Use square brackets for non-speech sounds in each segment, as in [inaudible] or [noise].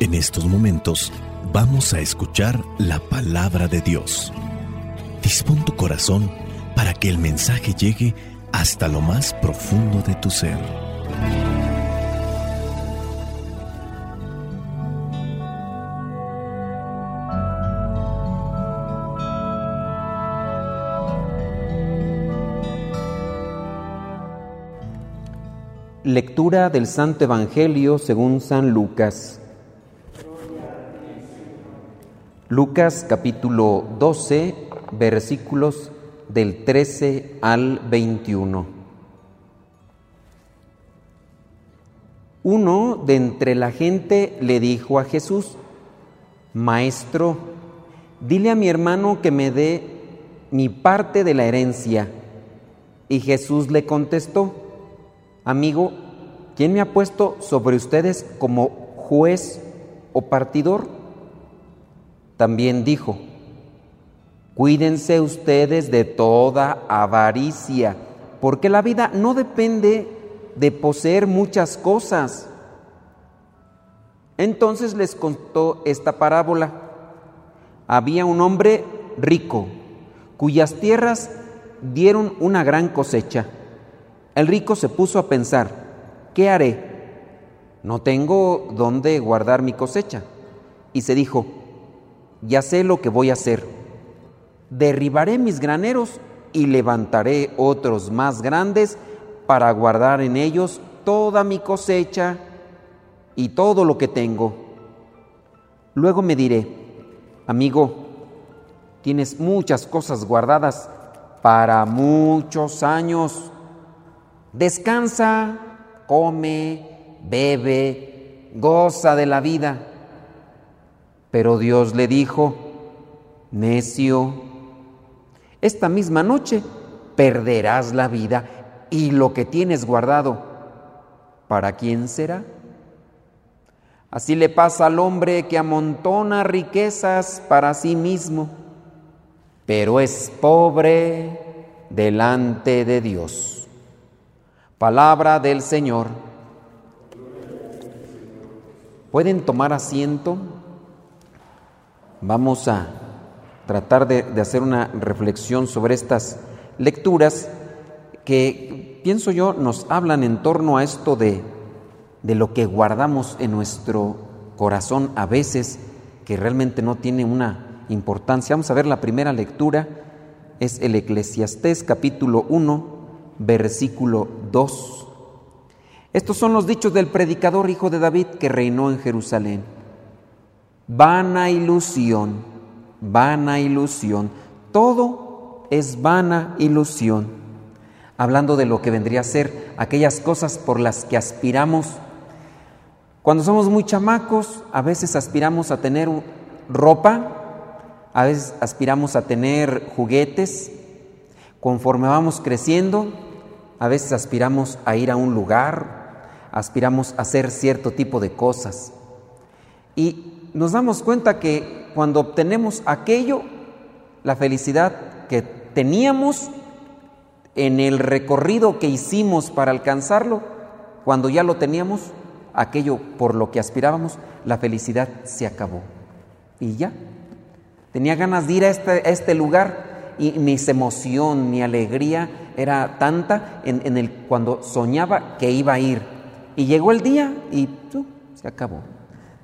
En estos momentos vamos a escuchar la palabra de Dios. Dispón tu corazón para que el mensaje llegue hasta lo más profundo de tu ser. Lectura del Santo Evangelio según San Lucas. Lucas capítulo 12, versículos del 13 al 21. Uno de entre la gente le dijo a Jesús, Maestro, dile a mi hermano que me dé mi parte de la herencia. Y Jesús le contestó, Amigo, ¿quién me ha puesto sobre ustedes como juez o partidor? También dijo, cuídense ustedes de toda avaricia, porque la vida no depende de poseer muchas cosas. Entonces les contó esta parábola. Había un hombre rico, cuyas tierras dieron una gran cosecha. El rico se puso a pensar, ¿qué haré? No tengo dónde guardar mi cosecha. Y se dijo, ya sé lo que voy a hacer. Derribaré mis graneros y levantaré otros más grandes para guardar en ellos toda mi cosecha y todo lo que tengo. Luego me diré, amigo, tienes muchas cosas guardadas para muchos años Descansa, come, bebe, goza de la vida. Pero Dios le dijo, necio, esta misma noche perderás la vida y lo que tienes guardado, ¿para quién será? Así le pasa al hombre que amontona riquezas para sí mismo, pero es pobre delante de Dios. Palabra del Señor. ¿Pueden tomar asiento? Vamos a tratar de, hacer una reflexión sobre estas lecturas que, pienso yo, nos hablan en torno a esto de, de lo que guardamos en nuestro corazón a veces, que realmente no tiene una importancia. Vamos a ver la primera lectura, es el Eclesiastés capítulo 1 versículo 2. Estos son los dichos del predicador hijo de David que reinó en Jerusalén. Vana ilusión, vana ilusión, todo es vana ilusión. Hablando de lo que vendría a ser aquellas cosas por las que aspiramos. Cuando somos muy chamacos, a veces aspiramos a tener ropa, a veces aspiramos a tener juguetes. Conforme vamos creciendo, a veces aspiramos a ir a un lugar, aspiramos a hacer cierto tipo de cosas. Y nos damos cuenta que cuando obtenemos aquello, la felicidad que teníamos en el recorrido que hicimos para alcanzarlo, cuando ya lo teníamos, aquello por lo que aspirábamos, la felicidad se acabó. Y ya. Tenía ganas de ir a este, este lugar, y mi emoción, mi alegría era tanta en, el cuando soñaba que iba a ir. Y llegó el día y se acabó.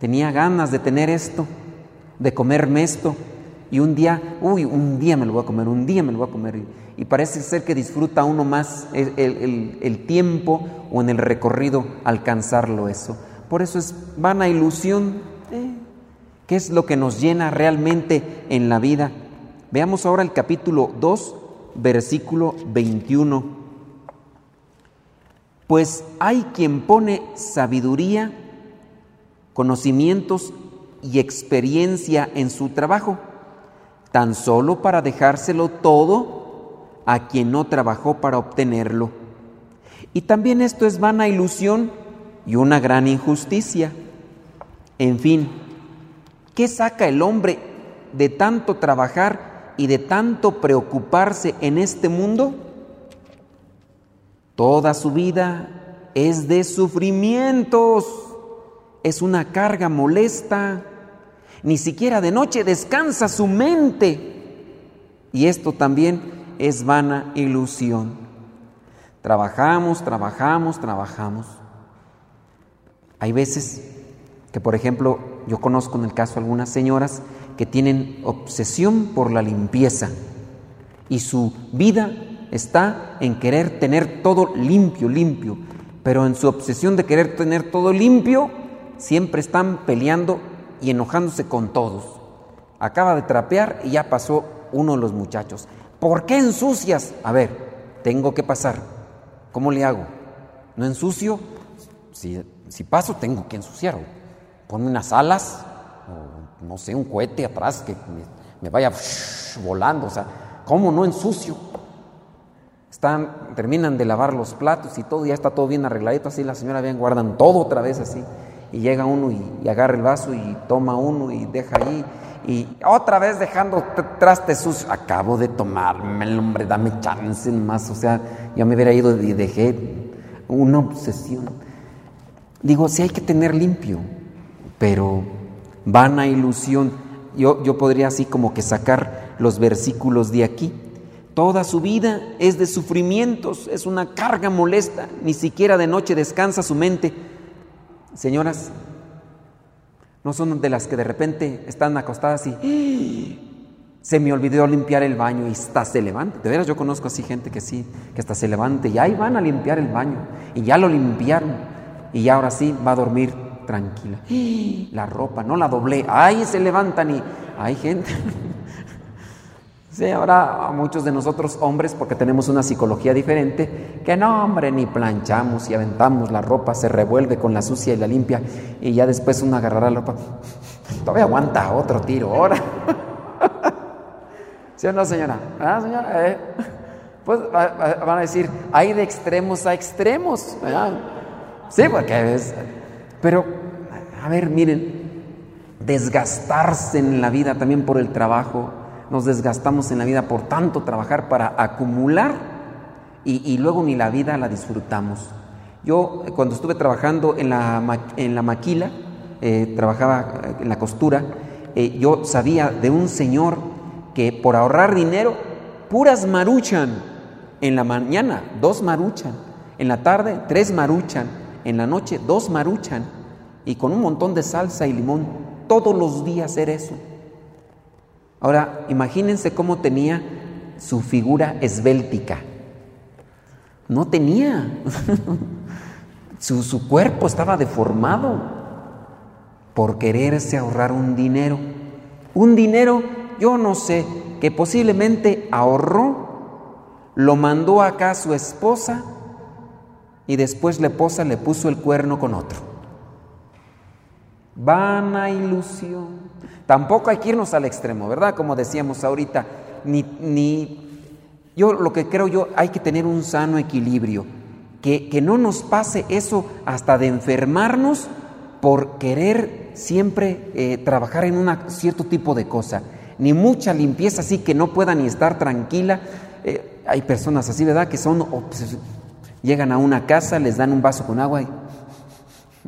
Tenía ganas de tener esto, de comerme esto. Y un día, uy, un día me lo voy a comer, un día me lo voy a comer. Y, parece ser que disfruta uno más el, tiempo o en el recorrido alcanzarlo eso. Por eso es vana ilusión. ¿eh? ¿Qué es lo que nos llena realmente en la vida? Veamos ahora el capítulo 2, versículo 21. Pues hay quien pone sabiduría, conocimientos y experiencia en su trabajo, tan solo para dejárselo todo a quien no trabajó para obtenerlo. Y también esto es vana ilusión y una gran injusticia. En fin, ¿qué saca el hombre de tanto trabajar y de tanto preocuparse en este mundo? Toda su vida es de sufrimientos. Es una carga molesta. Ni siquiera de noche descansa su mente. Y esto también es vana ilusión. Trabajamos, trabajamos, trabajamos. Hay veces que, por ejemplo, yo conozco en el caso algunas señoras que tienen obsesión por la limpieza y su vida está en querer tener todo limpio, limpio, pero en su obsesión de querer tener todo limpio, siempre están peleando y enojándose con todos. Acaba de trapear y ya pasó uno de los muchachos. ¿Por qué ensucias? A ver, tengo que pasar. ¿Cómo le hago? ¿No ensucio? Si, si paso, tengo que ensuciar. Ponme unas alas, no sé, un cohete atrás que me, vaya volando. O sea, ¿cómo no ensucio? Están, terminan de lavar los platos y todo, ya está todo bien arregladito, así la señora bien guardan todo otra vez así. Y llega uno y, agarra el vaso y toma uno y deja ahí. Y otra vez dejando trastes sucios. Acabo de tomarme el hombre, dame chance más. O sea, ya me hubiera ido y dejé una obsesión. Digo, sí hay que tener limpio, pero vana ilusión. Yo, yo podría así como que sacar los versículos de aquí. Toda su vida es de sufrimientos, es una carga molesta, ni siquiera de noche descansa su mente. Señoras, no son de las que de repente están acostadas y se me olvidó limpiar el baño y está se levanta. De veras yo conozco así gente que sí, que hasta se levante y ahí van a limpiar el baño y ya lo limpiaron y ya ahora sí va a dormir tranquila. La ropa, no la doblé. Ahí se levantan y hay gente. Sí, ahora muchos de nosotros hombres, porque tenemos una psicología diferente, que no, hombre, ni planchamos y aventamos la ropa, se revuelve con la sucia y la limpia, y ya después uno agarrará la ropa. [laughs] Todavía aguanta otro tiro, ahora. [laughs] ¿Sí o no, señora? ¿Ah, señora? Eh. Pues van a decir, hay de extremos a extremos. Sí, porque es. Pero, a ver, miren, desgastarse en la vida también por el trabajo. Nos desgastamos en la vida por tanto trabajar para acumular y, luego ni la vida la disfrutamos. Yo cuando estuve trabajando en la, en la maquila, eh, trabajaba eh, en la costura, eh, yo sabía de un señor que por ahorrar dinero, puras maruchan. En la mañana, dos maruchan. En la tarde, tres maruchan en la noche dos maruchan y con un montón de salsa y limón, todos los días era eso. Ahora, imagínense cómo tenía su figura esbéltica. No tenía. [laughs] su, su cuerpo estaba deformado por quererse ahorrar un dinero. Un dinero, yo no sé, que posiblemente ahorró, lo mandó acá a su esposa y después la esposa le puso el cuerno con otro. Vana ilusión. Tampoco hay que irnos al extremo, ¿verdad? Como decíamos ahorita, ni, ni yo lo que creo yo, hay que tener un sano equilibrio, que, que no nos pase eso hasta de enfermarnos por querer siempre eh, trabajar en un cierto tipo de cosa, ni mucha limpieza así que no pueda ni estar tranquila. Eh, hay personas así, ¿verdad? Que son Llegan a una casa, les dan un vaso con agua y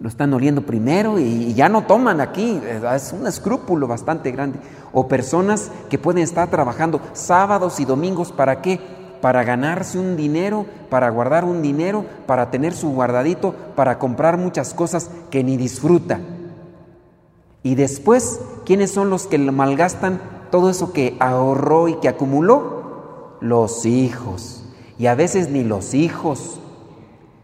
lo están oliendo primero y ya no toman aquí. Es un escrúpulo bastante grande. O personas que pueden estar trabajando sábados y domingos, ¿para qué? Para ganarse un dinero, para guardar un dinero, para tener su guardadito, para comprar muchas cosas que ni disfruta. Y después, ¿quiénes son los que malgastan todo eso que ahorró y que acumuló? Los hijos. Y a veces ni los hijos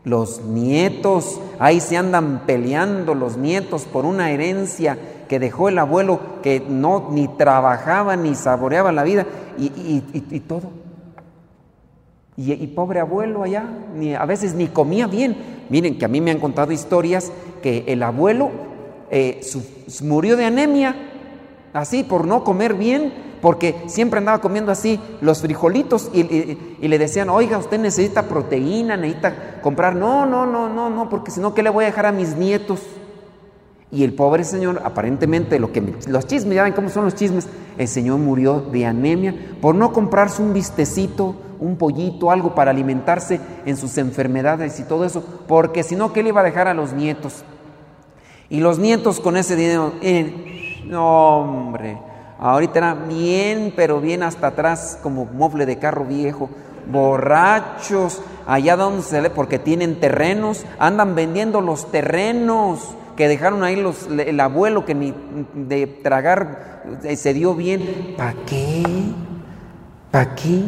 los nietos, ahí se andan peleando los nietos por una herencia que dejó el abuelo que no ni trabajaba ni saboreaba la vida y, todo. Y, pobre abuelo allá, ni, a veces ni comía bien. Miren que a mí me han contado historias que el abuelo eh, murió de anemia, así por no comer bien, porque siempre andaba comiendo así los frijolitos y, le decían, oiga, usted necesita proteína, necesita comprar. No, no, no, no, no, porque si no, ¿qué le voy a dejar a mis nietos? Y el pobre señor, aparentemente, lo que los chismes, ya ven cómo son los chismes, el señor murió de anemia por no comprarse un vistecito, un pollito, algo para alimentarse en sus enfermedades y todo eso, porque si no, ¿qué le iba a dejar a los nietos? Y los nietos con ese dinero, no hombre, ahorita era bien, pero bien hasta atrás, como mofle de carro viejo, borrachos, allá donde se le, porque tienen terrenos, andan vendiendo los terrenos que dejaron ahí los, el abuelo que ni de tragar eh, se dio bien. ¿Para qué? ¿Para qué?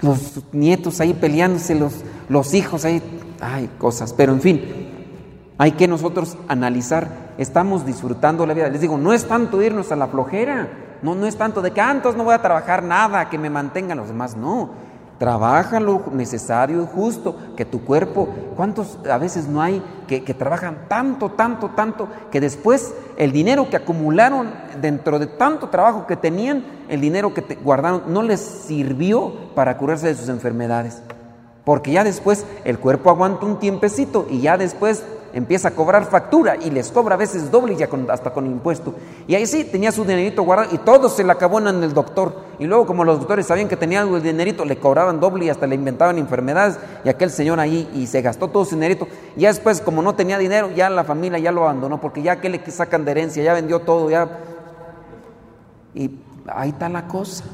Los nietos ahí peleándose, los, los hijos ahí, hay cosas, pero en fin, hay que nosotros analizar, estamos disfrutando la vida. Les digo, no es tanto irnos a la flojera, no, no es tanto de que antes ah, no voy a trabajar nada, que me mantengan los demás, no. Trabaja lo necesario y justo, que tu cuerpo, ¿cuántos a veces no hay que, trabajan tanto, tanto, tanto, que después el dinero que acumularon dentro de tanto trabajo que tenían, el dinero que guardaron, no les sirvió para curarse de sus enfermedades? Porque ya después el cuerpo aguanta un tiempecito y ya después empieza a cobrar factura y les cobra a veces doble ya hasta con impuesto. Y ahí sí, tenía su dinerito guardado y todo se le acabó en el doctor. Y luego como los doctores sabían que tenía el dinerito, le cobraban doble y hasta le inventaban enfermedades y aquel señor ahí y se gastó todo su dinerito. Ya después como no tenía dinero, ya la familia ya lo abandonó porque ya que le sacan de herencia, ya vendió todo, ya... Y ahí está la cosa.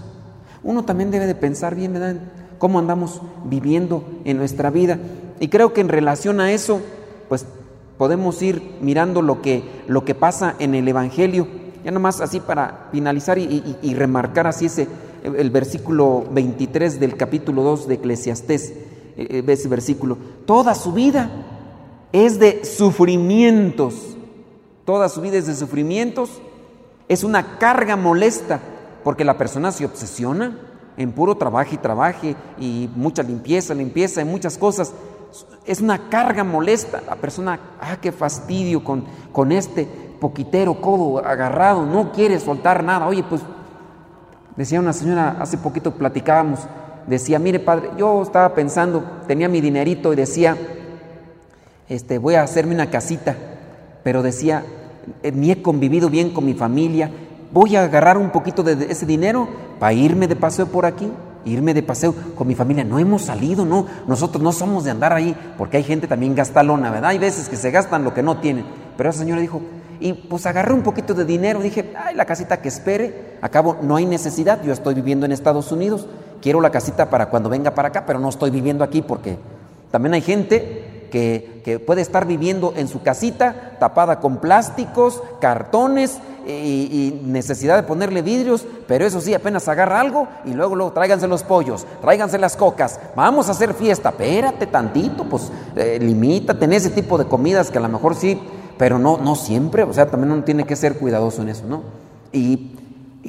Uno también debe de pensar bien, ¿verdad? Cómo andamos viviendo en nuestra vida. Y creo que en relación a eso, pues podemos ir mirando lo que, lo que pasa en el Evangelio. Ya nomás así para finalizar y, remarcar así ese, el versículo 23 del capítulo 2 de Eclesiastés, e, e, ese versículo. Toda su vida es de sufrimientos, toda su vida es de sufrimientos, es una carga molesta, porque la persona se obsesiona en puro trabajo y trabaje y mucha limpieza, limpieza y muchas cosas, es una carga molesta. La persona, ah, qué fastidio con, con este poquitero codo agarrado, no quiere soltar nada. Oye, pues decía una señora, hace poquito platicábamos, decía, mire padre, yo estaba pensando, tenía mi dinerito y decía, este, voy a hacerme una casita, pero decía, eh, ni he convivido bien con mi familia, voy a agarrar un poquito de ese dinero para irme de paseo por aquí irme de paseo con mi familia. No hemos salido, no. Nosotros no somos de andar ahí, porque hay gente también gastalona, ¿verdad? Hay veces que se gastan lo que no tienen. Pero esa señora dijo, y pues agarré un poquito de dinero, dije, ay, la casita que espere, acabo, no hay necesidad, yo estoy viviendo en Estados Unidos, quiero la casita para cuando venga para acá, pero no estoy viviendo aquí porque también hay gente que, puede estar viviendo en su casita tapada con plásticos, cartones y, necesidad de ponerle vidrios, pero eso sí, apenas agarra algo y luego, luego tráiganse los pollos, tráiganse las cocas, vamos a hacer fiesta, espérate tantito, pues eh, limítate en ese tipo de comidas que a lo mejor sí, pero no, no siempre, o sea, también uno tiene que ser cuidadoso en eso, ¿no? Y,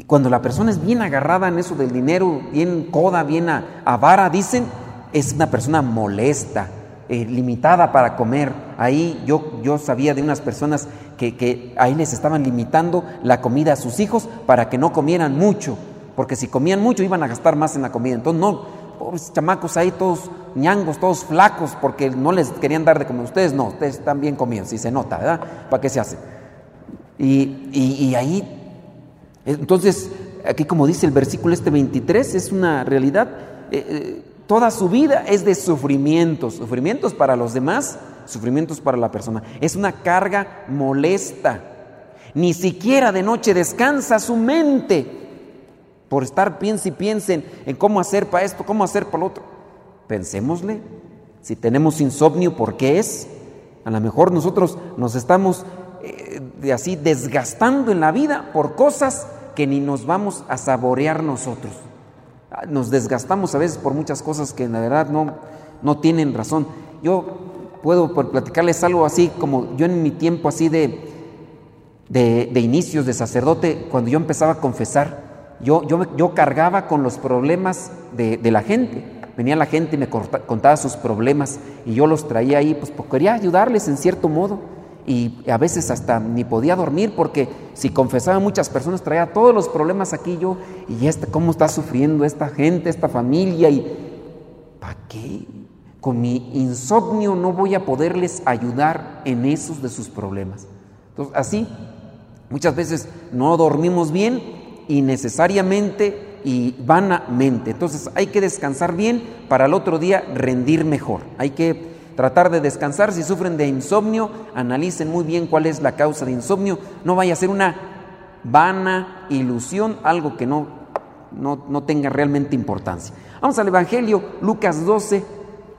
cuando la persona es bien agarrada en eso del dinero, bien coda, bien avara, dicen, es una persona molesta, eh, limitada para comer. Ahí yo, yo sabía de unas personas que, que, ahí les estaban limitando la comida a sus hijos para que no comieran mucho, porque si comían mucho iban a gastar más en la comida. Entonces, no, pobres chamacos ahí todos ñangos, todos flacos, porque no les querían dar de comer. Ustedes no, ustedes están bien comidos, si se nota, ¿verdad? ¿Para qué se hace? Y, y, ahí, entonces, aquí como dice el versículo este 23, es una realidad. Eh, eh, Toda su vida es de sufrimientos, sufrimientos para los demás, sufrimientos para la persona. Es una carga molesta. Ni siquiera de noche descansa su mente por estar piense y piensen en cómo hacer para esto, cómo hacer para lo otro. Pensémosle, si tenemos insomnio, ¿por qué es? A lo mejor nosotros nos estamos eh, así desgastando en la vida por cosas que ni nos vamos a saborear nosotros. Nos desgastamos a veces por muchas cosas que la verdad no, no tienen razón. Yo puedo platicarles algo así como yo en mi tiempo así de, de, inicios de sacerdote, cuando yo empezaba a confesar, yo, yo, yo cargaba con los problemas de, de la gente. Venía la gente y me contaba sus problemas y yo los traía ahí, pues, pues quería ayudarles en cierto modo y a veces hasta ni podía dormir porque si confesaba a muchas personas traía todos los problemas aquí yo y este, cómo está sufriendo esta gente, esta familia y ¿para qué? Con mi insomnio no voy a poderles ayudar en esos de sus problemas. Entonces, así muchas veces no dormimos bien innecesariamente y vanamente. Entonces, hay que descansar bien para el otro día rendir mejor. Hay que tratar de descansar. Si sufren de insomnio, analicen muy bien cuál es la causa de insomnio. No vaya a ser una vana ilusión, algo que no, no, tenga realmente importancia. Vamos al Evangelio, Lucas 12,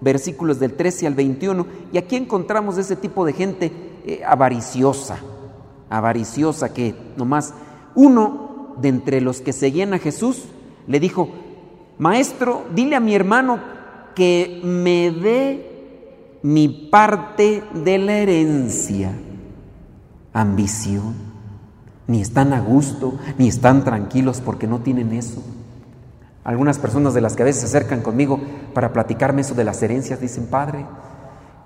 versículos del 13 al 21, y aquí encontramos ese tipo de gente eh, avariciosa, avariciosa que nomás uno de entre los que seguían a Jesús le dijo, maestro, dile a mi hermano que me dé mi parte de la herencia. Ambición. Ni están a gusto, ni están tranquilos porque no tienen eso. Algunas personas de las que a veces se acercan conmigo para platicarme eso de las herencias dicen, Padre,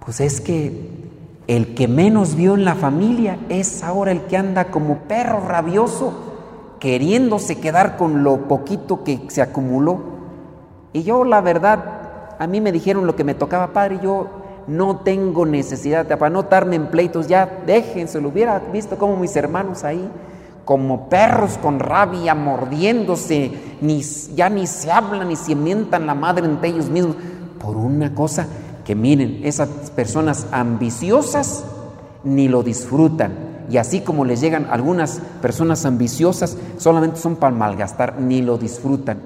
pues es que el que menos vio en la familia es ahora el que anda como perro rabioso, queriéndose quedar con lo poquito que se acumuló. Y yo, la verdad, a mí me dijeron lo que me tocaba, Padre, y yo no tengo necesidad, para no en pleitos, ya déjense, lo hubiera visto como mis hermanos ahí, como perros con rabia, mordiéndose, ni, ya ni se hablan ni se mientan la madre entre ellos mismos, por una cosa que miren, esas personas ambiciosas ni lo disfrutan. Y así como les llegan algunas personas ambiciosas, solamente son para malgastar, ni lo disfrutan.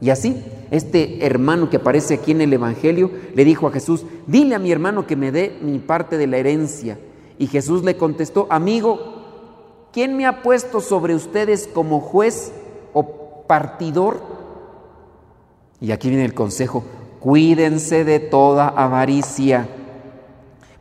Y así este hermano que aparece aquí en el Evangelio le dijo a Jesús, dile a mi hermano que me dé mi parte de la herencia. Y Jesús le contestó, amigo, ¿quién me ha puesto sobre ustedes como juez o partidor? Y aquí viene el consejo, cuídense de toda avaricia.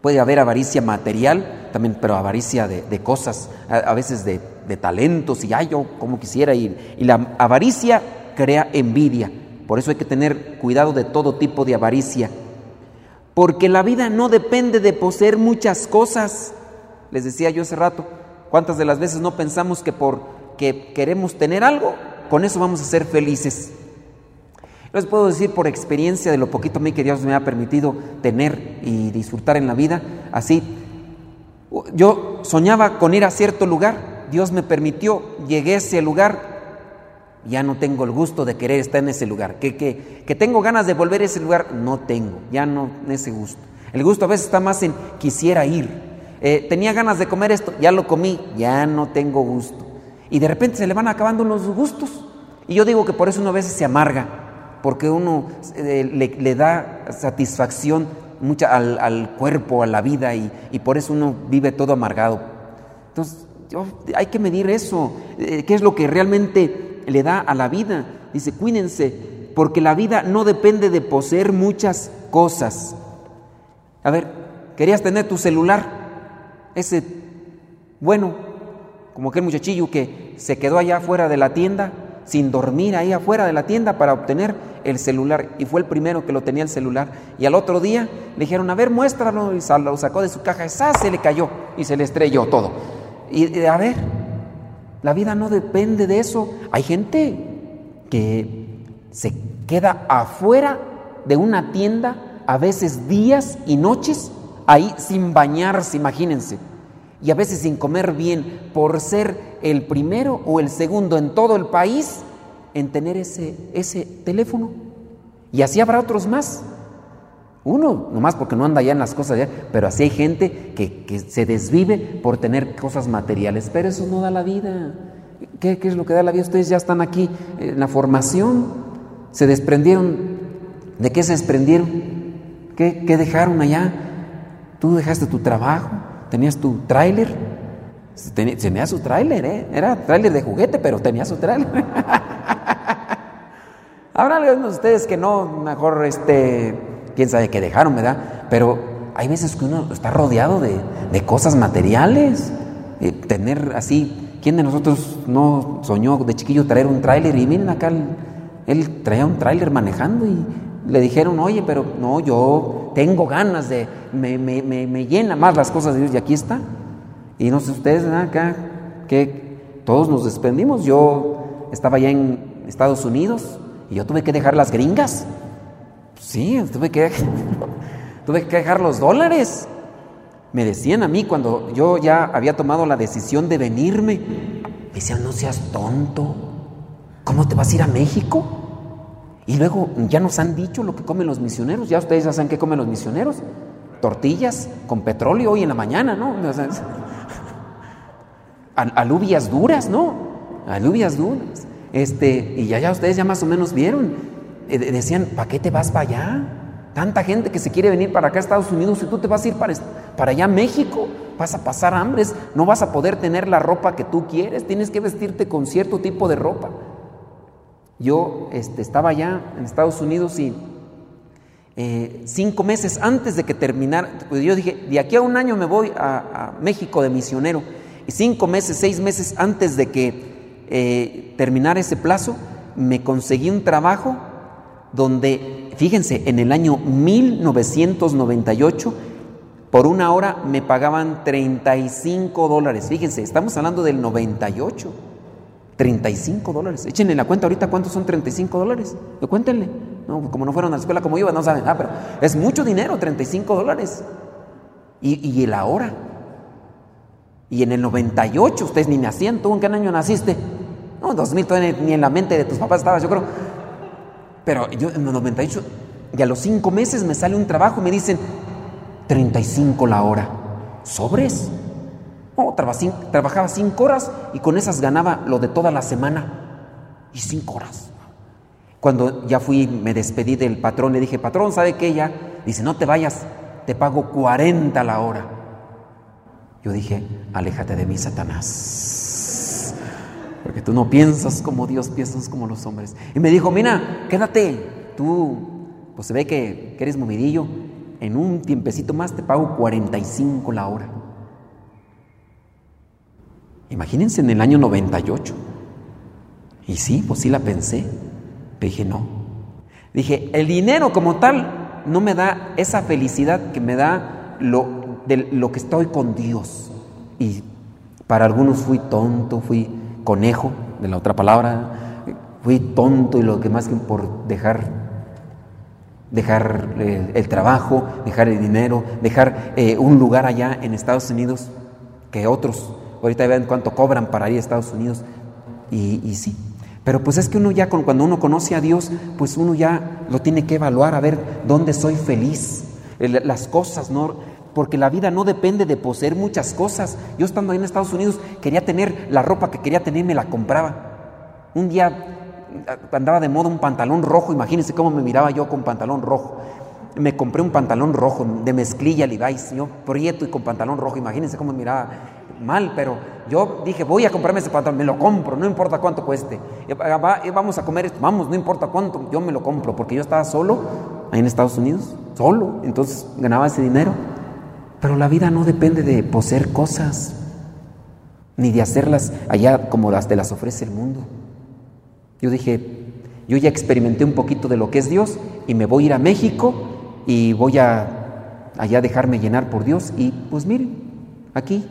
Puede haber avaricia material, también, pero avaricia de, cosas, a, veces de, talentos, y ay, yo como quisiera ir. Y la avaricia crea envidia. Por eso hay que tener cuidado de todo tipo de avaricia. Porque la vida no depende de poseer muchas cosas. Les decía yo hace rato, ¿cuántas de las veces no pensamos que porque queremos tener algo, con eso vamos a ser felices? Les puedo decir por experiencia de lo poquito a mí que Dios me ha permitido tener y disfrutar en la vida, así. Yo soñaba con ir a cierto lugar, Dios me permitió, llegué a ese lugar, ya no tengo el gusto de querer estar en ese lugar. Que, que, tengo ganas de volver a ese lugar, no tengo, ya no ese gusto. El gusto a veces está más en quisiera ir. Eh, tenía ganas de comer esto, ya lo comí, ya no tengo gusto. Y de repente se le van acabando los gustos. Y yo digo que por eso uno a veces se amarga, porque uno eh, le, da satisfacción mucha al, cuerpo, a la vida, y, por eso uno vive todo amargado. Entonces, hay que medir eso, eh, qué es lo que realmente le da a la vida. Dice, cuídense, porque la vida no depende de poseer muchas cosas. A ver, querías tener tu celular, ese, bueno, como aquel muchachillo que se quedó allá afuera de la tienda, sin dormir ahí afuera de la tienda para obtener el celular. Y fue el primero que lo tenía el celular. Y al otro día le dijeron, a ver, muéstralo. Y lo sacó de su caja. ¡Esa! Se le cayó y se le estrelló todo. Y a ver, la vida no depende de eso. Hay gente que se queda afuera de una tienda, a veces días y noches, ahí sin bañarse, imagínense. Y a veces sin comer bien, por ser el primero o el segundo en todo el país en tener ese, ese teléfono. Y así habrá otros más. Uno, nomás porque no anda ya en las cosas, ya, pero así hay gente que, se desvive por tener cosas materiales, pero eso no da la vida. ¿Qué, es lo que da la vida? Ustedes ya están aquí en la formación, se desprendieron. ¿De qué se desprendieron? ¿Qué, qué dejaron allá? Tú dejaste tu trabajo, tenías tu tráiler, tenía su tráiler, ¿eh? era tráiler de juguete, pero tenía su tráiler. [laughs] Habrá algunos de ustedes que no, mejor este quién sabe qué dejaron, ¿verdad? Pero hay veces que uno está rodeado de, cosas materiales. Eh, tener así, ¿quién de nosotros no soñó de chiquillo traer un tráiler? Y miren acá, él, traía un tráiler manejando y le dijeron, oye, pero no, yo tengo ganas de, me, me, me, llena más las cosas de Dios y aquí está. Y no sé ustedes, ¿verdad? Acá, que todos nos despendimos. Yo estaba allá en Estados Unidos y yo tuve que dejar las gringas Sí, tuve que, [laughs] tuve que dejar los dólares. Me decían a mí cuando yo ya había tomado la decisión de venirme, me decían, no seas tonto, ¿cómo te vas a ir a México? Y luego ya nos han dicho lo que comen los misioneros, ya ustedes ya saben qué comen los misioneros. tortillas con petróleo hoy en la mañana, ¿no? [laughs] alubias duras, ¿no? Alubias duras. Este, y ya, ya ustedes ya más o menos vieron. Decían, ¿para qué te vas para allá? Tanta gente que se quiere venir para acá a Estados Unidos y tú te vas a ir para, para allá a México, vas a pasar hambres, no vas a poder tener la ropa que tú quieres, tienes que vestirte con cierto tipo de ropa. Yo este, estaba allá en Estados Unidos y eh, cinco meses antes de que terminara, pues yo dije, de aquí a un año me voy a, México de misionero. Y cinco meses, seis meses antes de que eh, terminara ese plazo, me conseguí un trabajo donde, fíjense, en el año 1998, por una hora me pagaban 35 dólares. Fíjense, estamos hablando del 98. 35 dólares. Échenle la cuenta ahorita cuántos son 35 dólares. Cuéntenle. No, como no fueron a la escuela como iba, no saben. Ah, pero es mucho dinero, 35 dólares. Y, y la hora. Y en el 98, ustedes ni nacían. ¿Tú en qué año naciste? No, 2000 todavía ni en la mente de tus papás estabas, yo creo. Pero yo en el 98, y a los 5 meses me sale un trabajo y me dicen 35 la hora. ¿Sobres? No, trabajaba cinco horas y con esas ganaba lo de toda la semana. Y cinco horas. Cuando ya fui, me despedí del patrón, le dije, patrón, ¿sabe qué ya? Dice, no te vayas, te pago 40 la hora. Yo dije, aléjate de mí, Satanás. Porque tú no piensas como Dios, piensas como los hombres. Y me dijo, mira, quédate, tú, pues se ve que, que eres movidillo. En un tiempecito más te pago 45 la hora. Imagínense en el año 98. Y sí, pues sí la pensé. dije, no. Dije, el dinero como tal no me da esa felicidad que me da lo, de lo que estoy con Dios. Y para algunos fui tonto, fui conejo, de la otra palabra, fui tonto y lo que más que por dejar dejar eh, el, trabajo, dejar el dinero, dejar eh, un lugar allá en Estados Unidos que otros Ahorita vean cuánto cobran para ir a Estados Unidos. Y, sí. Pero pues es que uno ya, cuando uno conoce a Dios, pues uno ya lo tiene que evaluar, a ver dónde soy feliz. Las cosas, ¿no? Porque la vida no depende de poseer muchas cosas. Yo estando ahí en Estados Unidos quería tener la ropa que quería tener me la compraba. Un día andaba de moda un pantalón rojo, imagínense cómo me miraba yo con pantalón rojo. Me compré un pantalón rojo de mezclilla Levi's, yo prieto y con pantalón rojo, imagínense cómo me miraba mal, pero yo dije, voy a comprarme ese pantalón, me lo compro, no importa cuánto cueste. Vamos a comer esto, vamos, no importa cuánto, yo me lo compro, porque yo estaba solo ahí en Estados Unidos, solo, entonces ganaba ese dinero. Pero la vida no depende de poseer cosas, ni de hacerlas allá como las te las ofrece el mundo. Yo dije, yo ya experimenté un poquito de lo que es Dios y me voy a ir a México y voy a allá dejarme llenar por Dios y pues miren, aquí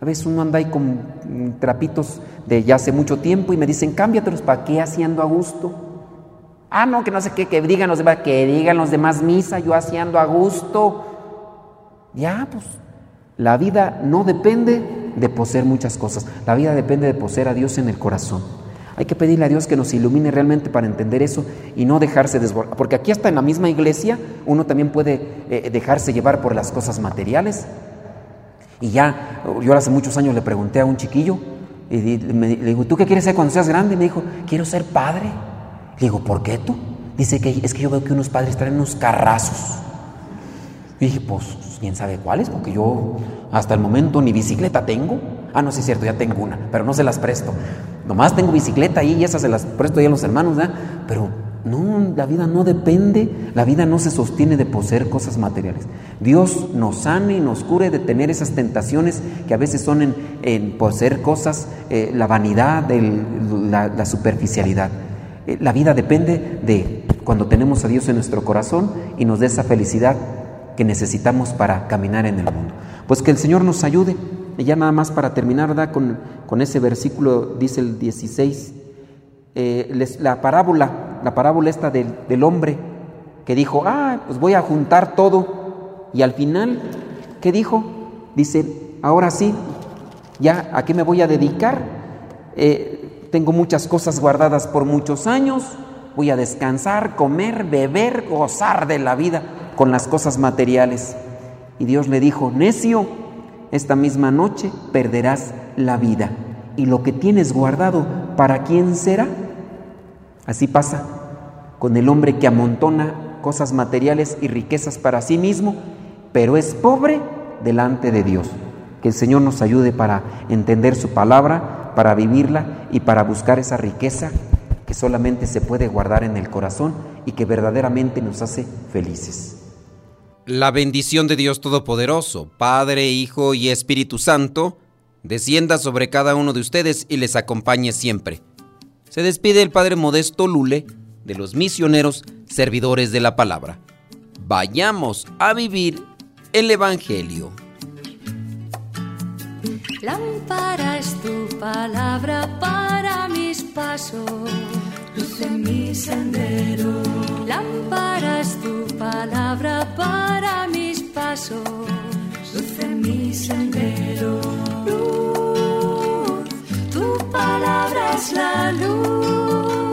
a veces uno anda ahí con trapitos de ya hace mucho tiempo y me dicen, cámbiatelos, ¿para qué haciendo a gusto? Ah, no, que no sé qué, que digan los demás, que digan los demás misa, yo haciendo a gusto. Ya, pues, la vida no depende de poseer muchas cosas, la vida depende de poseer a Dios en el corazón. Hay que pedirle a Dios que nos ilumine realmente para entender eso y no dejarse desbordar. Porque aquí hasta en la misma iglesia uno también puede eh, dejarse llevar por las cosas materiales. Y ya, yo hace muchos años le pregunté a un chiquillo, y le digo, ¿tú qué quieres ser cuando seas grande? Me dijo, quiero ser padre. Le digo, ¿por qué tú? Dice que es que yo veo que unos padres traen unos carrazos. Y dije, pues, quién sabe cuáles, porque yo hasta el momento ni bicicleta tengo. Ah, no, sí es cierto, ya tengo una, pero no se las presto. Nomás tengo bicicleta ahí y esas se las presto ya a los hermanos, ¿verdad? Pero no, la vida no depende, la vida no se sostiene de poseer cosas materiales. Dios nos sane y nos cure de tener esas tentaciones que a veces son en, poseer cosas, eh, la vanidad, la, superficialidad. Eh, la vida depende de cuando tenemos a Dios en nuestro corazón y nos dé esa felicidad que necesitamos para caminar en el mundo. Pues que el Señor nos ayude. Y ya nada más para terminar, ¿da? Con, con ese versículo, dice el 16, eh, la parábola la parábola esta del, hombre que dijo, ah, pues voy a juntar todo. Y al final, ¿qué dijo? Dice, ahora sí, ya a qué me voy a dedicar. Eh, tengo muchas cosas guardadas por muchos años. Voy a descansar, comer, beber, gozar de la vida con las cosas materiales. Y Dios le dijo, necio, esta misma noche perderás la vida. ¿Y lo que tienes guardado, para quién será? Así pasa con el hombre que amontona cosas materiales y riquezas para sí mismo, pero es pobre delante de Dios. Que el Señor nos ayude para entender su palabra, para vivirla y para buscar esa riqueza que solamente se puede guardar en el corazón y que verdaderamente nos hace felices. La bendición de Dios Todopoderoso, Padre, Hijo y Espíritu Santo, descienda sobre cada uno de ustedes y les acompañe siempre. Se despide el Padre Modesto Lule de los misioneros servidores de la palabra. Vayamos a vivir el Evangelio. Lámpara es tu palabra para mis pasos, en mi sendero. Lámpara es tu palabra para mis pasos, luz en mi sendero. Luz, tu palabra es la luz